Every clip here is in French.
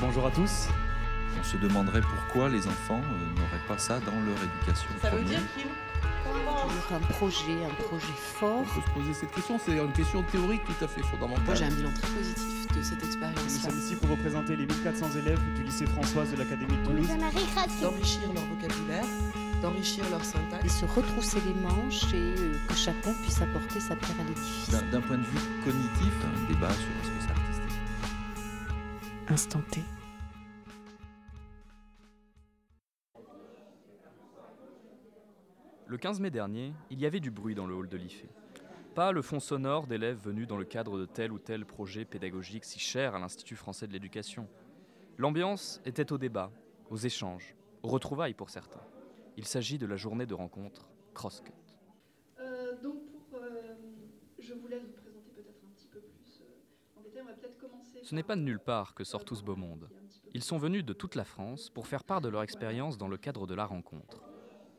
Bonjour à tous. On se demanderait pourquoi les enfants euh, n'auraient pas ça dans leur éducation. Ça veut dire qu'il Sur un projet, un projet fort. On peut se poser cette question, c'est une question théorique tout à fait fondamentale. Moi, j'ai un bilan très positif de cette Nous expérience-là. sommes ici pour représenter les 1400 élèves du lycée Françoise de l'Académie de Toulouse. d'enrichir leur vocabulaire, d'enrichir leur syntaxe. Et se retrousser les manches et euh, que chacun puisse apporter sa pierre à l'édifice. D'un- point de vue cognitif, un débat sur ce que artistique. Instant. Le 15 mai dernier, il y avait du bruit dans le hall de l'IFE. Pas le fond sonore d'élèves venus dans le cadre de tel ou tel projet pédagogique si cher à l'Institut français de l'éducation. L'ambiance était au débat, aux échanges, aux retrouvailles pour certains. Il s'agit de la journée de rencontre Crosscut. Euh, donc pour, euh, je vous laisse vous présenter peut-être un petit peu plus euh, en détail. On va peut-être commencer. Ce n'est pas de nulle part que sort tout ce beau monde. Ils sont venus de toute la France pour faire part de leur expérience dans le cadre de la rencontre.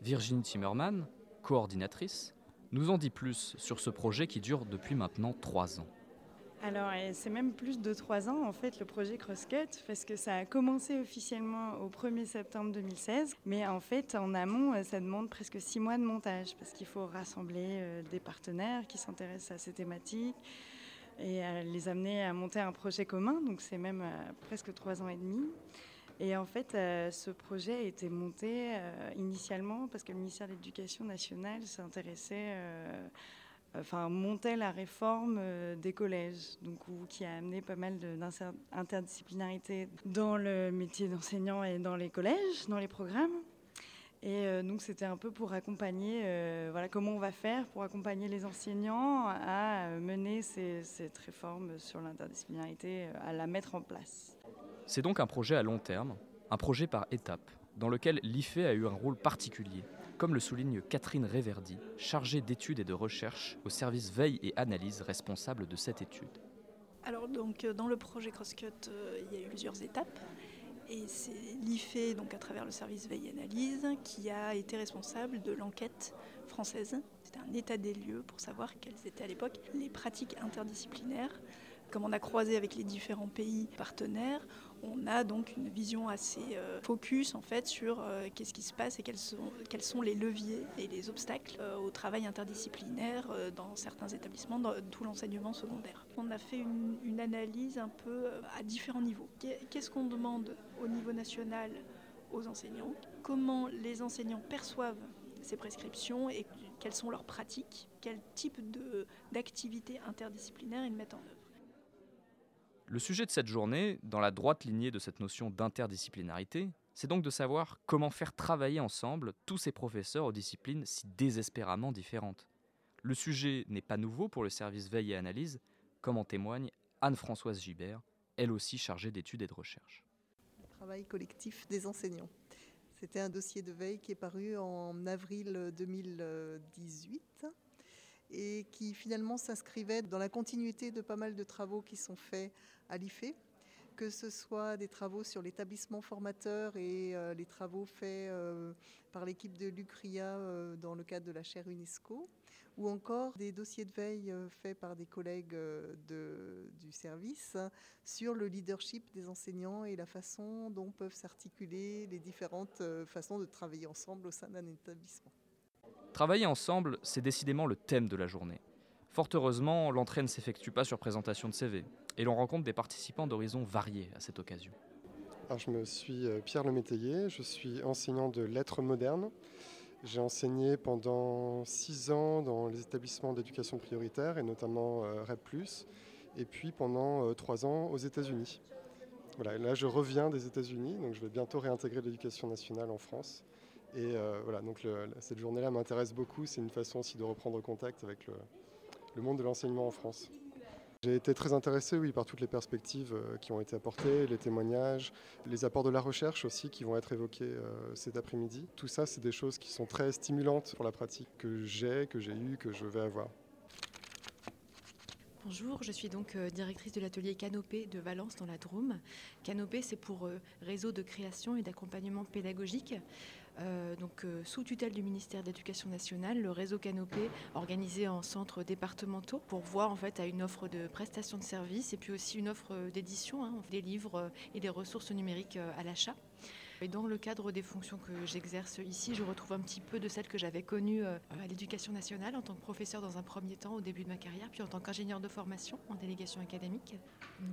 Virginie Timmerman, coordinatrice, nous en dit plus sur ce projet qui dure depuis maintenant trois ans. Alors, c'est même plus de trois ans, en fait, le projet Crosscut, parce que ça a commencé officiellement au 1er septembre 2016. Mais en fait, en amont, euh, ça demande presque six mois de montage, parce qu'il faut rassembler euh, des partenaires qui s'intéressent à ces thématiques et à les amener à monter un projet commun. Donc, c'est même euh, presque trois ans et demi. Et en fait, euh, ce projet a été monté euh, initialement parce que le ministère de l'Éducation nationale s'intéressait enfin, montait la réforme des collèges, donc, qui a amené pas mal d'interdisciplinarité dans le métier d'enseignant et dans les collèges, dans les programmes. Et euh, donc c'était un peu pour accompagner, euh, voilà, comment on va faire pour accompagner les enseignants à euh, mener ces- cette réforme sur l'interdisciplinarité, à la mettre en place. C'est donc un projet à long terme, un projet par étapes, dans lequel l'IFE a eu un rôle particulier, comme le souligne Catherine Réverdi, chargée d'études et de recherche au service veille et analyse responsable de cette étude. Alors donc dans le projet Crosscut, euh, il y a eu plusieurs étapes. Et c'est l'IFE, donc à travers le service veille analyse, qui a été responsable de l'enquête française. C'était un état des lieux pour savoir quelles étaient à l'époque les pratiques interdisciplinaires. Comme on a croisé avec les différents pays partenaires, on a donc une vision assez euh, focus en fait sur euh, qu'est-ce qui se passe et quels sont, les leviers et les obstacles euh, au travail interdisciplinaire dans certains établissements, dans tout l'enseignement secondaire. On a fait une, analyse un peu à différents niveaux. Qu'est- Qu'est-ce qu'on demande au niveau national aux enseignants? Comment les enseignants perçoivent ces prescriptions et quelles sont leurs pratiques? Quel type d'activités interdisciplinaires ils mettent en œuvre? Le sujet de cette journée, dans la droite lignée de cette notion d'interdisciplinarité, c'est donc de savoir comment faire travailler ensemble tous ces professeurs aux disciplines si désespérément différentes. Le sujet n'est pas nouveau pour le service veille et analyse, comme en témoigne Anne-Françoise Gibert, elle aussi chargée d'études et de recherche. travail collectif des enseignants. C'était un dossier de veille qui est paru en avril 2018 et qui finalement s'inscrivait dans la continuité de pas mal de travaux qui sont faits à l'IFE, que ce soit des travaux sur l'établissement formateur et euh, les travaux faits euh, par l'équipe de l'UCRIA euh, dans le cadre de la chaire UNESCO, ou encore des dossiers de veille faits par des collègues du service sur le leadership des enseignants et la façon dont peuvent s'articuler les différentes façons de travailler ensemble au sein d'un établissement. Travailler ensemble, c'est décidément le thème de la journée. Fort heureusement, l'entrée ne s'effectue pas sur présentation de CV, et l'on rencontre des participants d'horizons variés à cette occasion. Alors, je me suis euh, Pierre Lemétayer, je suis enseignant de lettres modernes. J'ai enseigné pendant six ans dans les établissements d'éducation prioritaire et notamment euh, REP+, et puis pendant euh, trois ans aux États-Unis. Voilà, là je reviens des États-Unis, donc je vais bientôt réintégrer l'éducation nationale en France. Et euh, voilà, donc cette journée-là m'intéresse beaucoup, c'est une façon aussi de reprendre contact avec le, monde de l'enseignement en France. J'ai été très intéressé, oui, par toutes les perspectives euh, qui ont été apportées, les témoignages, les apports de la recherche aussi qui vont être évoqués euh, cet après-midi. Tout ça, c'est des choses qui sont très stimulantes pour la pratique que j'ai, que j'ai eue, que je vais avoir. Bonjour, je suis donc directrice de l'atelier Canopée de Valence dans la Drôme. Canopée, c'est pour réseau de création et d'accompagnement pédagogique. Donc, sous tutelle du ministère de l'Éducation nationale, le réseau Canopé, organisé en centres départementaux, pour voir en fait à une offre de prestation de services et puis aussi une offre d'édition, hein, des livres et des ressources numériques à l'achat. Et dans le cadre des fonctions que j'exerce ici, je retrouve un petit peu de celles que j'avais connues euh, à l'éducation nationale en tant que professeur dans un premier temps au début de ma carrière, puis en tant qu'ingénieur de formation en délégation académique.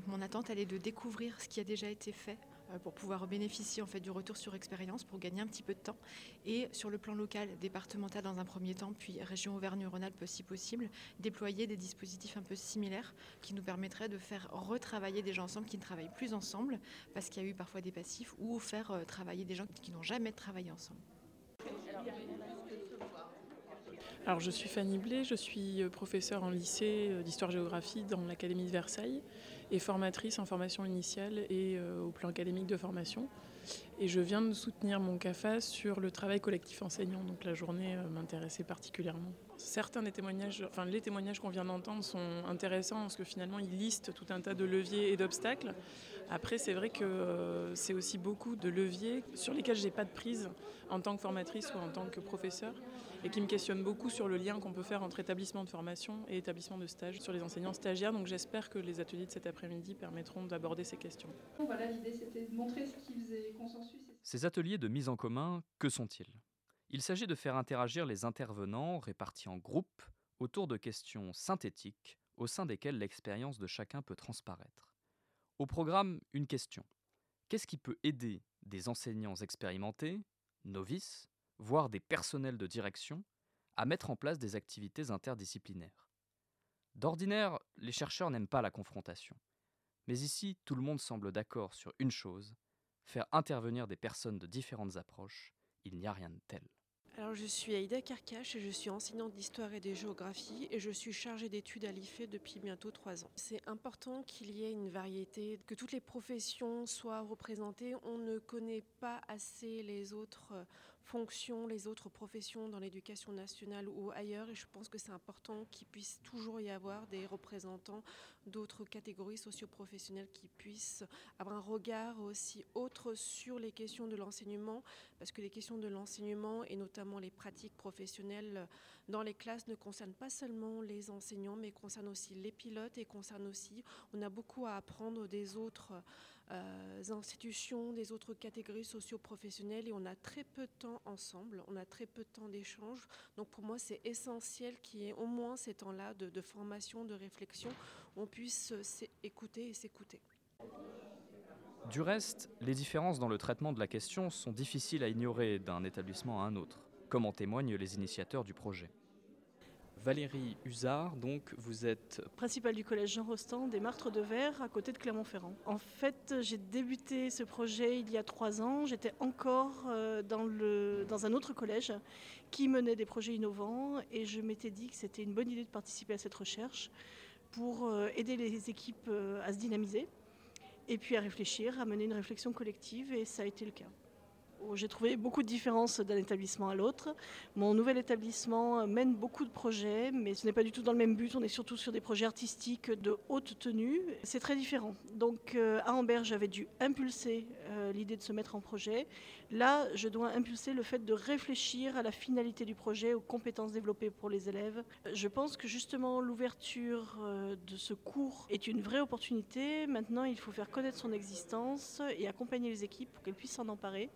mon attente, elle est de découvrir ce qui a déjà été fait euh, pour pouvoir bénéficier en fait du retour sur expérience pour gagner un petit peu de temps et sur le plan local, départemental dans un premier temps, puis région Auvergne-Rhône-Alpes si possible, déployer des dispositifs un peu similaires qui nous permettraient de faire retravailler des gens ensemble qui ne travaillent plus ensemble parce qu'il y a eu parfois des passifs ou faire euh, travailler des gens qui n'ont jamais travaillé ensemble. Alors je suis Fanny Blé, je suis euh, professeure en lycée d'histoire-géographie dans l'Académie de Versailles et formatrice en formation initiale et euh, au plan académique de formation. Et je viens de soutenir mon CAFA sur le travail collectif enseignant, donc la journée euh, m'intéressait particulièrement. Certains des témoignages, enfin les témoignages qu'on vient d'entendre sont intéressants parce que finalement ils listent tout un tas de leviers et d'obstacles. Après, c'est vrai que euh, c'est aussi beaucoup de leviers sur lesquels j'ai pas de prise en tant que formatrice ou en tant que professeur et qui me questionnent beaucoup sur le lien qu'on peut faire entre établissement de formation et établissement de stage sur les enseignants stagiaires. Donc j'espère que les ateliers de cet après-midi permettront d'aborder ces questions. Voilà, l'idée c'était de montrer ce qui faisait consensus. Ces ateliers de mise en commun, que sont-ils? Il s'agit de faire interagir les intervenants répartis en groupes autour de questions synthétiques au sein desquelles l'expérience de chacun peut transparaître. Au programme, une question. Qu'est-ce qui peut aider des enseignants expérimentés, novices, voire des personnels de direction, à mettre en place des activités interdisciplinaires? D'ordinaire, les chercheurs n'aiment pas la confrontation. Mais ici, tout le monde semble d'accord sur une chose, faire intervenir des personnes de différentes approches, il n'y a rien de tel. Alors, je suis Aïda Karkash et je suis enseignante d'histoire et de géographie et je suis chargée d'études à l'IFE depuis bientôt trois ans. C'est important qu'il y ait une variété, que toutes les professions soient représentées. On ne connaît pas assez les autres fonctions, les autres professions dans l'éducation nationale ou ailleurs. Et je pense que c'est important qu'il puisse toujours y avoir des représentants d'autres catégories socioprofessionnelles qui puissent avoir un regard aussi autre sur les questions de l'enseignement, parce que les questions de l'enseignement et notamment les pratiques professionnelles dans les classes ne concernent pas seulement les enseignants, mais concernent aussi les pilotes et concernent aussi, on a beaucoup à apprendre des autres institutions, des autres catégories socio-professionnelles et on a très peu de temps ensemble, on a très peu de temps d'échange. Donc pour moi, c'est essentiel qu'il y ait au moins ces temps-là de, formation, de réflexion, où on puisse écouter et s'écouter. Du reste, les différences dans le traitement de la question sont difficiles à ignorer d'un établissement à un autre, comme en témoignent les initiateurs du projet. Valérie Usard, donc vous êtes principale du collège Jean Rostand des Martres de Verre à côté de Clermont-Ferrand. En fait, j'ai débuté ce projet il y a trois ans. J'étais encore euh, dans, le, dans un autre collège qui menait des projets innovants et je m'étais dit que c'était une bonne idée de participer à cette recherche pour euh, aider les équipes euh, à se dynamiser et puis à réfléchir, à mener une réflexion collective et ça a été le cas. J'ai trouvé beaucoup de différences d'un établissement à l'autre. Mon nouvel établissement mène beaucoup de projets, mais ce n'est pas du tout dans le même but. On est surtout sur des projets artistiques de haute tenue. C'est très différent. Donc euh, à Amber, j'avais dû impulser euh, l'idée de se mettre en projet. Là, je dois impulser le fait de réfléchir à la finalité du projet, aux compétences développées pour les élèves. Je pense que justement l'ouverture euh, de ce cours est une vraie opportunité. Maintenant, il faut faire connaître son existence et accompagner les équipes pour qu'elles puissent s'en emparer.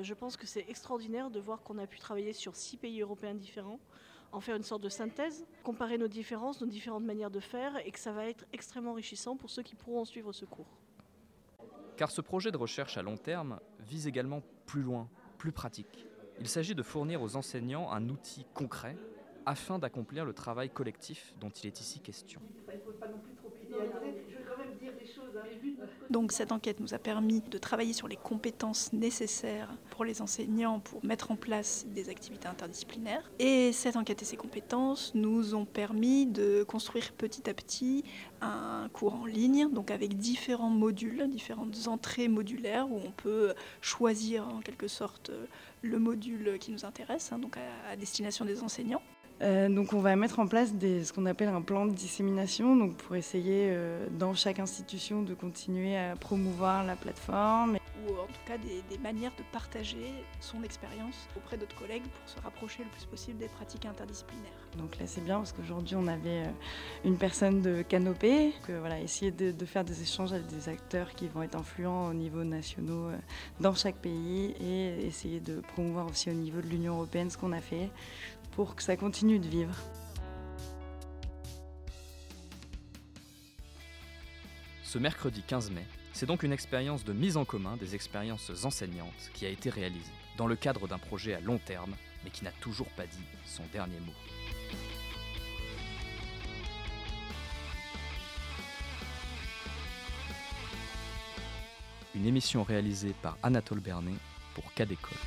Je pense que c'est extraordinaire de voir qu'on a pu travailler sur six pays européens différents, en faire une sorte de synthèse, comparer nos différences, nos différentes manières de faire, et que ça va être extrêmement enrichissant pour ceux qui pourront suivre ce cours. Car ce projet de recherche à long terme vise également plus loin, plus pratique. Il s'agit de fournir aux enseignants un outil concret afin d'accomplir le travail collectif dont il est ici question. Donc cette enquête nous a permis de travailler sur les compétences nécessaires pour les enseignants pour mettre en place des activités interdisciplinaires. Et cette enquête et ces compétences nous ont permis de construire petit à petit un cours en ligne, donc avec différents modules, différentes entrées modulaires où on peut choisir en quelque sorte le module qui nous intéresse, hein, donc à destination des enseignants. Euh, donc on va mettre en place ce qu'on appelle un plan de dissémination. Donc pour essayer euh, dans chaque institution de continuer à promouvoir la plateforme. Ou en tout cas des, des manières de partager son expérience auprès d'autres collègues pour se rapprocher le plus possible des pratiques interdisciplinaires. Donc là c'est bien parce qu'aujourd'hui on avait euh, une personne de canopée, que voilà, essayer de, de, faire des échanges avec des acteurs qui vont être influents au niveau nationaux euh, dans chaque pays et essayer de promouvoir aussi au niveau de l'Union européenne ce qu'on a fait pour que ça continue de vivre. Ce mercredi 15 mai, c'est donc une expérience de mise en commun des expériences enseignantes qui a été réalisée, dans le cadre d'un projet à long terme, mais qui n'a toujours pas dit son dernier mot. Une émission réalisée par Anatole Bernet pour Cadécole.